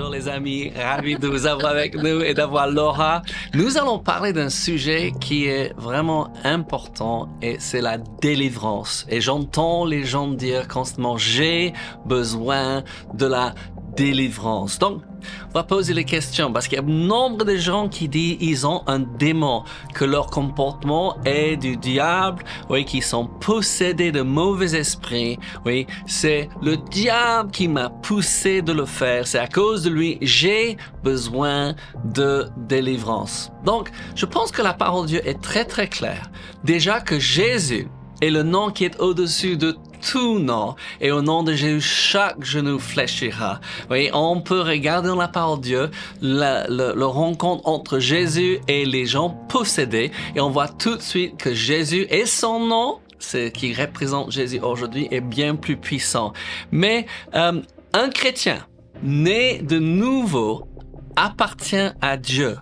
Bonjour les amis, ravi de vous avoir avec nous et d'avoir Laura. Nous allons parler d'un sujet qui est vraiment important et c'est la délivrance. Et j'entends les gens dire constamment j'ai besoin de la délivrance. Donc, on va poser les questions parce qu'il y a nombre de gens qui disent ils ont un démon, que leur comportement est du diable, oui, qui sont possédés de mauvais esprits, oui, c'est le diable qui m'a poussé de le faire, c'est à cause de lui, j'ai besoin de délivrance. Donc, je pense que la parole de Dieu est très très claire. Déjà que Jésus est le nom qui est au-dessus de tout nom. Et au nom de Jésus, chaque genou fléchira. Oui, on peut regarder dans la parole de Dieu la, rencontre entre Jésus et les gens possédés. Et on voit tout de suite que Jésus et son nom, ce qui représente Jésus aujourd'hui, est bien plus puissant. Mais euh, un chrétien né de nouveau appartient à Dieu.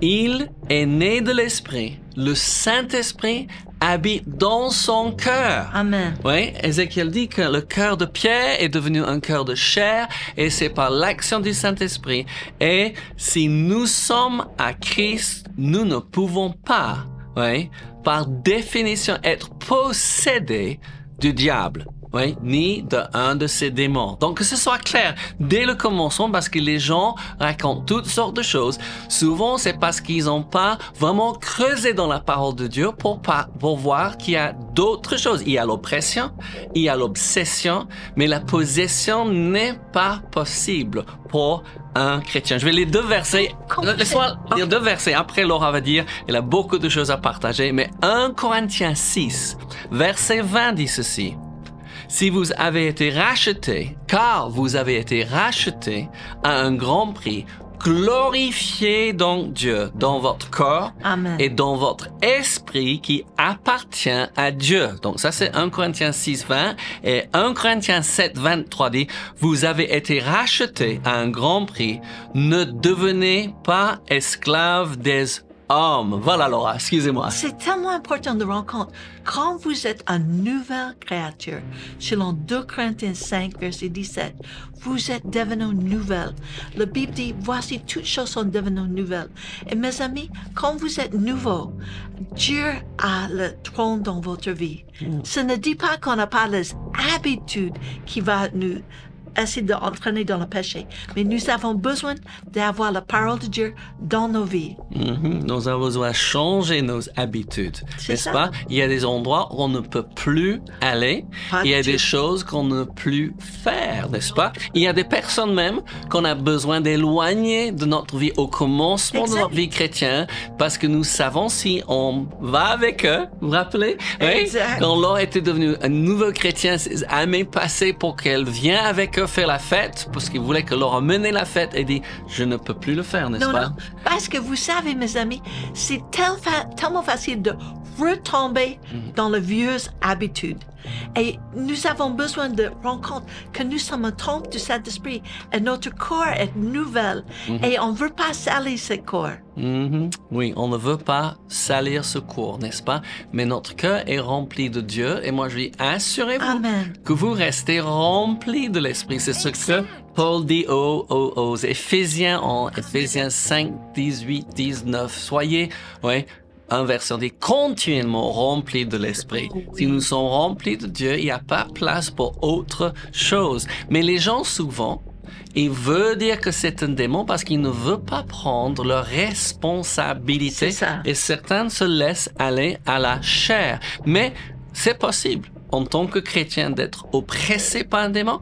Il est né de l'Esprit. Le Saint-Esprit habite dans son cœur. Amen. Oui, Ézéchiel dit que le cœur de Pierre est devenu un cœur de chair et c'est par l'action du Saint-Esprit. Et si nous sommes à Christ, nous ne pouvons pas, oui, par définition, être possédés du diable oui, ni de un de ces démons. Donc que ce soit clair dès le commencement parce que les gens racontent toutes sortes de choses. Souvent c'est parce qu'ils n'ont pas vraiment creusé dans la parole de Dieu pour, pas, pour voir qu'il y a d'autres choses. Il y a l'oppression, il y a l'obsession, mais la possession n'est pas possible pour un chrétien. Je vais les deux versets. Laisse-moi lire deux versets. Après, Laura va dire, il a beaucoup de choses à partager, mais 1 Corinthiens 6, verset 20 dit ceci si vous avez été racheté, car vous avez été racheté à un grand prix, glorifiez donc Dieu dans votre corps et dans votre esprit qui appartient à Dieu. Donc ça c'est 1 Corinthiens 6, 20 et 1 Corinthiens 7, 23 dit, vous avez été racheté à un grand prix, ne devenez pas esclaves des voilà Laura, excusez-moi. C'est tellement important de rendre compte. Quand vous êtes une nouvelle créature, selon 2 Corinthiens 5, verset 17, vous êtes devenu nouvelle. La Bible dit, voici toutes choses sont devenues nouvelles. Et mes amis, quand vous êtes nouveau, Dieu a le trône dans votre vie. Mm. Ce ne dit pas qu'on n'a pas les habitudes qui vont nous essayer d'entraîner dans le péché. Mais nous avons besoin d'avoir la parole de Dieu dans nos vies. Mm-hmm. Nous avons besoin de changer nos habitudes, n'est-ce pas? Il y a des endroits où on ne peut plus aller. Il y a des choses qu'on ne peut plus faire, n'est-ce pas? Il y a des personnes même qu'on a besoin d'éloigner de notre vie au commencement de notre vie chrétienne parce que nous savons si on va avec eux, vous vous rappelez? Oui? Quand Laure était devenue un nouveau chrétien, ses années passées pour qu'elle vienne avec eux faire la fête parce qu'il voulait que Laura mène la fête et dit je ne peux plus le faire, n'est-ce pas? Non, parce que vous savez, mes amis, c'est tellement facile de retomber mhm. dans les vieilles habitudes. Et nous avons besoin de rendre compte que nous sommes un temple du Saint-Esprit et notre corps est nouvel mhm. et on ne veut pas salir ce corps. Mhm. Oui, on ne veut pas salir ce corps, n'est-ce pas? Mais notre cœur est rempli de Dieu et moi je dis assurez-vous que vous restez rempli de l'Esprit. C'est ce que Paul dit aux, aux, aux Éphésiens en Éphésiens 5, 18, 19. Soyez, ouais, dit continuellement rempli de l'esprit. Si nous sommes remplis de Dieu, il n'y a pas place pour autre chose. Mais les gens souvent, ils veulent dire que c'est un démon parce qu'ils ne veulent pas prendre leur responsabilité. Et certains se laissent aller à la chair. Mais c'est possible en tant que chrétien d'être oppressé par un démon.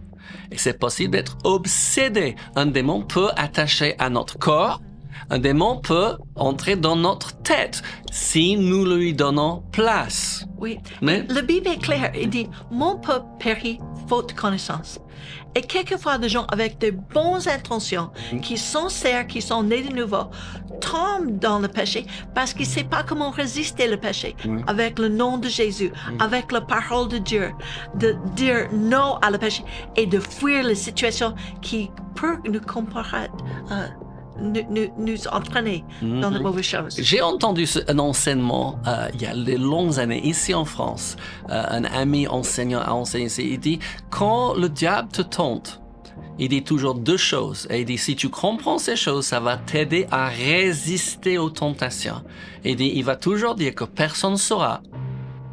Et c'est possible d'être obsédé. Un démon peut attacher à notre corps, un démon peut entrer dans notre tête si nous lui donnons place. Oui. Mais la Bible est claire. Il dit, mon peuple périt faute de connaissance. Et quelquefois, des gens avec de bonnes intentions, qui sont serres, qui sont nés de nouveau, tombent dans le péché parce qu'ils ne savent pas comment résister le péché avec le nom de Jésus, avec la parole de Dieu, de dire non à le péché et de fuir les situations qui peuvent nous comparer. Euh, nous, entraîner dans de mhm. mauvaises choses. J'ai entendu un enseignement euh, il y a de longues années ici en France. Euh, un ami enseignant a enseigné, il dit, quand le diable te tente, il dit toujours deux choses. Et il dit, si tu comprends ces choses, ça va t'aider à résister aux tentations. Et il dit, il va toujours dire que personne ne saura.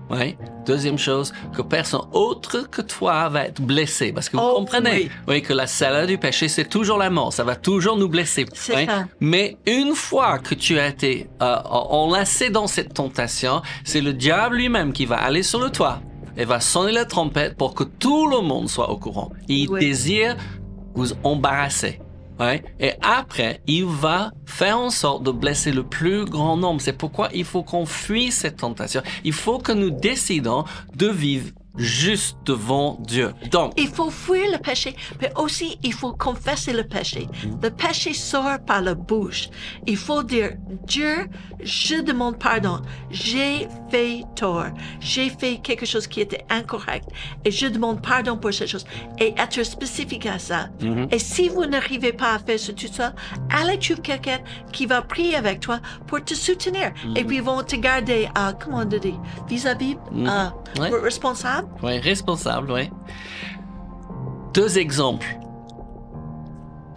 Oui. Deuxième chose, que personne autre que toi va être blessé. Parce que vous Oh, comprenez, oui. que la salaire du péché, c'est toujours la mort. Ça va toujours nous blesser. Oui. ça. Mais une fois que tu as été euh, enlacé dans cette tentation, c'est le diable lui-même qui va aller sur le toit et va sonner la trompette pour que tout le monde soit au courant. Il Oui. désire vous embarrasser. Et après, il va faire en sorte de blesser le plus grand nombre. C'est pourquoi il faut qu'on fuit cette tentation. Il faut que nous décidons de vivre juste devant Dieu. Donc, Il faut fuir le péché, mais aussi il faut confesser le péché. Le péché sort par la bouche. Il faut dire, Dieu, je demande pardon. J'ai fait tort. J'ai fait quelque chose qui était incorrect. Et je demande pardon pour cette chose. Et être spécifique à ça. Et si vous n'arrivez pas à faire ce tout seul, allez trouver quelqu'un qui va prier avec toi pour te soutenir. Et puis ils vont te garder, euh, comment on dit, vis-à-vis, euh, Ouais. responsable. Oui, responsable, oui. Deux exemples.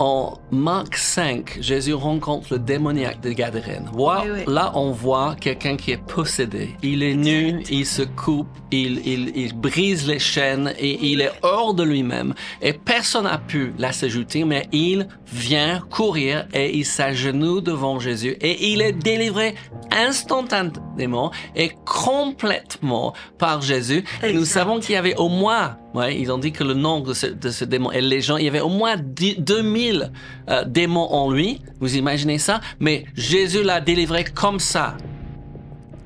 En Marc 5, Jésus rencontre le démoniaque de Gadarène. Voilà, Oui, oui. Là, on voit quelqu'un qui est possédé. Il est nu, il se coupe, il, il, il brise les chaînes et il est hors de lui-même. Et personne n'a pu la s'ajouter, mais il vient courir et il s'agenouille devant Jésus et il est délivré instantanément et complètement par Jésus. Et nous savons qu'il y avait au moins, ouais, ils ont dit que le nom de ce, de démon et les gens, il y avait au moins 10 2000 euh, démons en lui. Vous imaginez ça? Mais Jésus l'a délivré comme ça.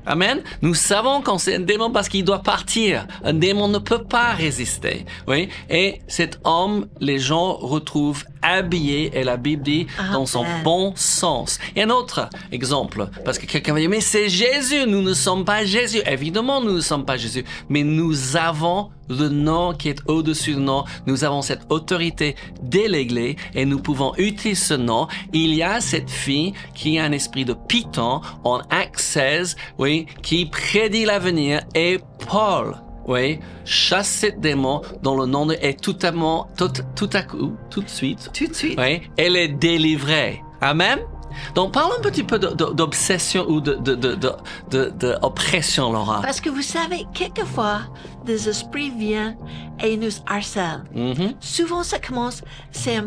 Amen. Nous savons quand c'est un démon parce qu'il doit partir. Un démon ne peut pas résister. Oui. Et cet homme, les gens retrouvent habillé, et la Bible dit, dans son Amen. bon sens. Et un autre exemple, parce que quelqu'un va dire, mais c'est Jésus, nous ne sommes pas Jésus. Évidemment, nous ne sommes pas Jésus, mais nous avons le nom qui est au-dessus du nom. Nous avons cette autorité déléguée et nous pouvons utiliser ce nom. Il y a cette fille qui a un esprit de Python en Acte 16, oui, qui prédit l'avenir et Paul, oui, chasse cette démon dans le nom de, et tout à, tout à coup, tout de suite, Tout de suite. oui, elle est délivrée. Amen. Donc, parlons un petit peu d'obsession ou de, de, de, de, de- de oppression, Laura. Parce que vous savez, quelquefois, des esprits viennent et nous harcèlent. Mhm. Souvent, ça commence, c'est,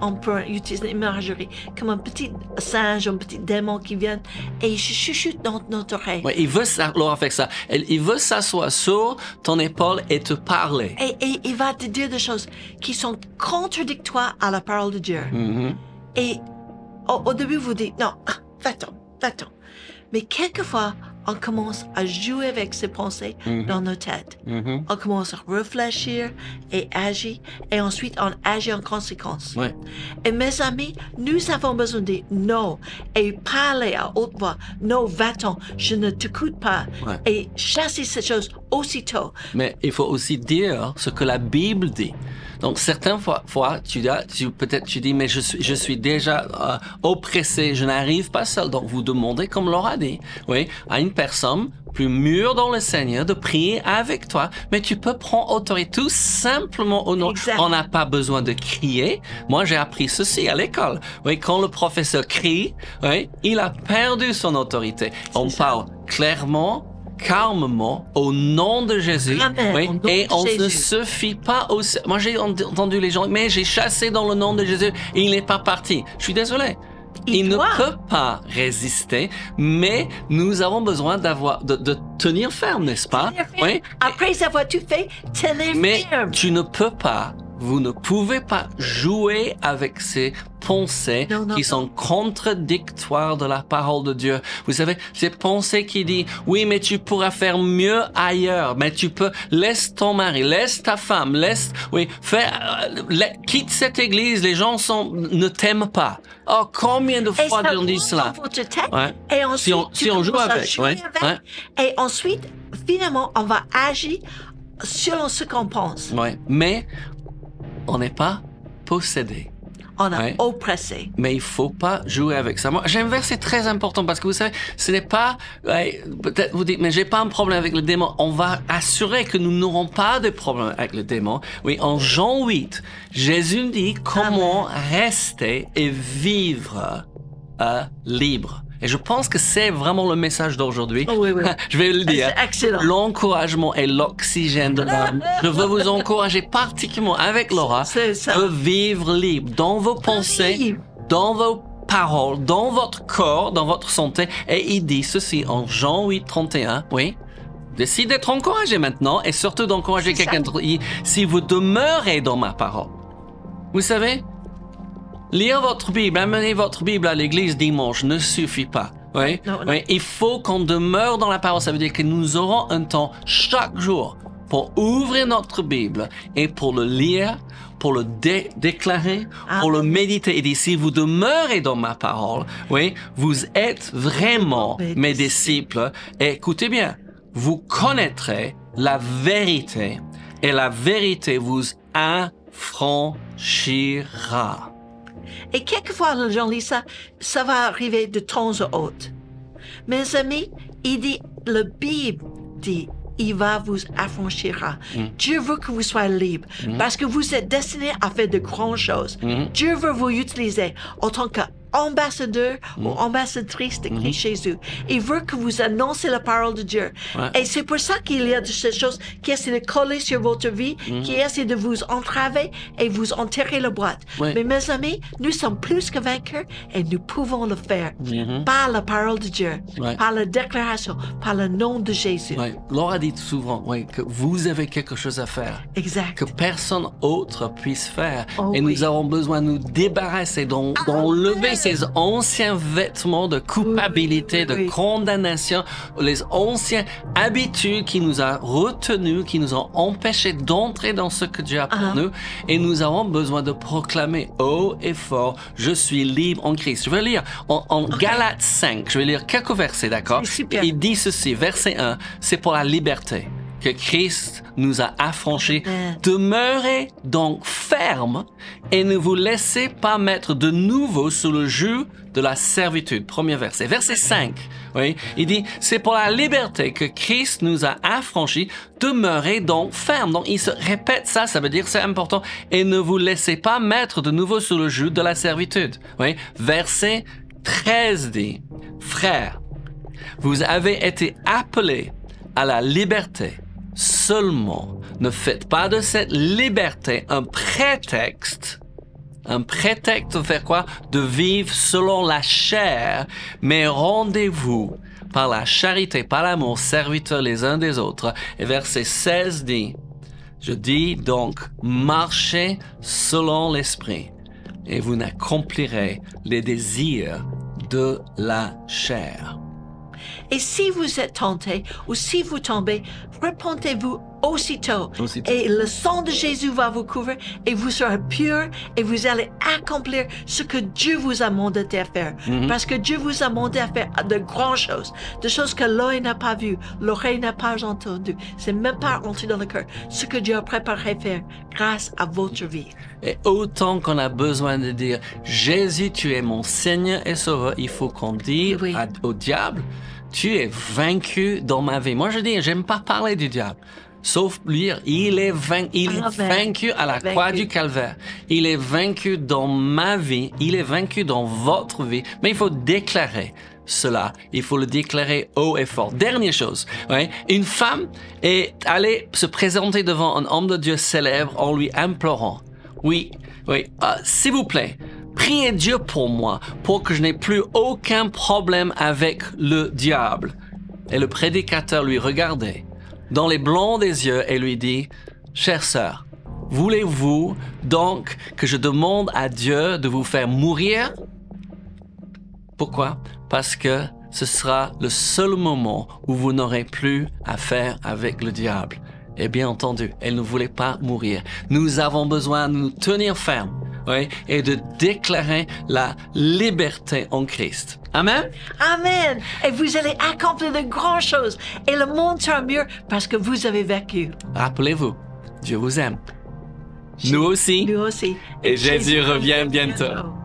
on peut utiliser l'imagerie, comme un petit singe, un petit démon qui vient et il chuchote dans notre oreille. Ouais, il veut ça, Laura fait ça. Il veut s'asseoir sur ton épaule et te parler. Et, et il va te dire des choses qui sont contradictoires à la parole de Dieu. Mhm. Et au, au début, vous dites, non, ah, va-t'en, va-t'en. Mais quelquefois, on commence à jouer avec ces pensées Mhm. dans nos têtes. Mhm. On commence à réfléchir et agir, et ensuite on agit en conséquence. Ouais. Et mes amis, nous avons besoin de dire non et parler à haute voix. Non, va-t'en, je ne t'écoute pas. Ouais. Et chasser ces choses aussitôt. Mais il faut aussi dire ce que la Bible dit. Donc certaines fois, fois tu, dis- tu peut-être tu dis mais je suis je suis déjà euh, oppressé, je n'arrive pas seul. Donc vous demandez comme Laura dit, oui, à une personne plus mûre dans le Seigneur de prier avec toi, mais tu peux prendre autorité tout simplement au nom. Exact. On n'a pas besoin de crier. Moi j'ai appris ceci à l'école. Oui, quand le professeur crie, oui, il a perdu son autorité. On ça. parle clairement calmement au nom de Jésus. Amen, oui, au nom et de on ne se fie pas au moi j'ai ent- entendu les gens mais j'ai chassé dans le nom de Jésus. Et il n'est pas parti. Je suis désolé. Il il, ne peut pas résister mais nous avons besoin d'avoir de, de tenir ferme n'est-ce pas? Tenir ferme. oui. Après avoir tout fait, mais ferme. tu ne peux pas vous ne pouvez pas jouer avec ces pensées Non, non, qui non. sont contradictoires de la parole de Dieu. Vous savez, ces pensées qui disent, oui, mais tu pourras faire mieux ailleurs, mais tu peux, laisse ton mari, laisse ta femme, laisse, oui, fais, euh, la- quitte cette église, les gens sont, ne t'aiment pas. Oh, combien de fois on dit cela? Ouais. Et ensuite, Si on- si on joue avec, jouer ouais, avec. ouais. Et ensuite, finalement, on va agir selon ce qu'on pense. Ouais. Mais, on n'est pas possédé. on a Ouais. oppressé. Mais il faut pas jouer avec ça. Moi, j'ai un verset très important parce que vous savez, ce n'est pas, ouais, peut-être vous dites, mais j'ai pas un problème avec le démon. On va assurer que nous n'aurons pas de problème avec le démon. Oui, en Jean 8, Jésus dit comment rester et vivre euh, libre. Et je pense que c'est vraiment le message d'aujourd'hui. Oh, oui, oui. je vais le dire. C'est excellent. L'encouragement est l'oxygène de l'âme. Je veux vous encourager particulièrement avec Laura de vivre libre dans vos pensées, Libre. dans vos paroles, dans votre corps, dans votre santé. Et il dit ceci en Jean 8, 31. Oui. Décide d'être encouragé maintenant et surtout d'encourager quelqu'un d'autre. Si vous demeurez dans ma parole. Vous savez, lire votre Bible, amener votre Bible à l'église dimanche ne suffit pas. Oui, Non, non. oui, il faut qu'on demeure dans la parole. Ça veut dire que nous aurons un temps chaque jour pour ouvrir notre Bible et pour le lire, pour le dé- déclarer, Ah. pour le méditer. Et dit, si vous demeurez dans ma parole, oui, vous êtes vraiment Mes mes disciples. Et écoutez bien, vous connaîtrez la vérité et la vérité vous affranchira. Et quelquefois, les gens lisent ça, ça va arriver de temps à autre. Mes amis, il dit, le Bible dit, il va vous affranchira. Dieu veut que vous soyez libre parce que vous êtes destinés à faire de grandes choses. Dieu veut vous utiliser en tant qu'ambassadeur ou ambassadrice de Christ Jésus. Il veut que vous annoncez la parole de Dieu. Ouais. Et c'est pour ça qu'il y a de ces choses qui essaient de coller sur votre vie, qui essaient de vous entraver et vous enterrer la boîte. Ouais. Mais mes amis, nous sommes plus que vainqueurs et nous pouvons le faire par la parole de Dieu, Ouais. par la déclaration, par le nom de Jésus. Laura dit souvent que vous avez quelque chose à faire Exact. que personne autre puisse faire. Oh et oui. nous avons besoin de nous débarrasser, d'en- d'enlever ces anciens vêtements de culpabilité, de condamnation, les anciennes habitudes qui nous ont retenus, qui nous ont empêchés d'entrer dans ce que Dieu a pour Ah. nous. Et nous avons besoin de proclamer haut et fort, je suis libre en Christ. Je vais lire en, en Galates 5, je vais lire quelques versets, d'accord? Il dit ceci, verset 1, c'est pour la liberté que Christ nous a affranchis. Demeurez donc ferme et ne vous laissez pas mettre de nouveau sous le joug de la servitude. Premier verset. Verset 5. Oui. Il dit, c'est pour la liberté que Christ nous a affranchis. Demeurez donc ferme. Donc, il se répète ça. Ça veut dire c'est important. Et ne vous laissez pas mettre de nouveau sous le joug de la servitude. Oui. Verset 13 dit, frères, vous avez été appelés à la liberté. Seulement, ne faites pas de cette liberté un prétexte, un prétexte de faire quoi? De vivre selon la chair, mais rendez-vous par la charité, par l'amour, serviteurs les uns des autres. Et verset 16 dit, je dis donc, marchez selon l'esprit, et vous n'accomplirez les désirs de la chair. Et si vous êtes tenté ou si vous tombez, repentez-vous aussitôt. Aussitôt. Et le sang de Jésus va vous couvrir et vous serez pur et vous allez accomplir ce que Dieu vous a mandaté à faire. Mhm. Parce que Dieu vous a mandaté à faire de grandes choses, de choses que l'œil n'a pas vues, l'oreille n'a pas entendu. C'est même pas entré dans le cœur. Ce que Dieu a préparé à faire grâce à votre vie. Et autant qu'on a besoin de dire Jésus, tu es mon Seigneur et Sauveur, il faut qu'on dise Oui. à- au diable, tu es vaincu dans ma vie. Moi, je dis, j'aime pas parler du diable. Sauf lire, il est, vain- il est Ah, ben, vaincu à la vaincu. croix du calvaire. Il est vaincu dans ma vie. Il est vaincu dans votre vie. Mais il faut déclarer cela. Il faut le déclarer haut et fort. Dernière chose. Ouais. Une femme est allée se présenter devant un homme de Dieu célèbre en lui implorant. Oui, oui, euh, s'il vous plaît, priez Dieu pour moi, pour que je n'ai plus aucun problème avec le diable. Et le prédicateur lui regardait dans les blancs des yeux et lui dit, Chère sœur, voulez-vous donc que je demande à Dieu de vous faire mourir? Pourquoi? Parce que ce sera le seul moment où vous n'aurez plus à faire avec le diable. Et bien entendu, elle ne voulait pas mourir. Nous avons besoin de nous tenir fermes oui, et de déclarer la liberté en Christ. Amen? Amen. Et vous allez accomplir de grandes choses. Et le monde sera mieux parce que vous avez vécu. Rappelez-vous, Dieu vous aime. Nous aussi. Nous aussi. Et Jésus revient bientôt.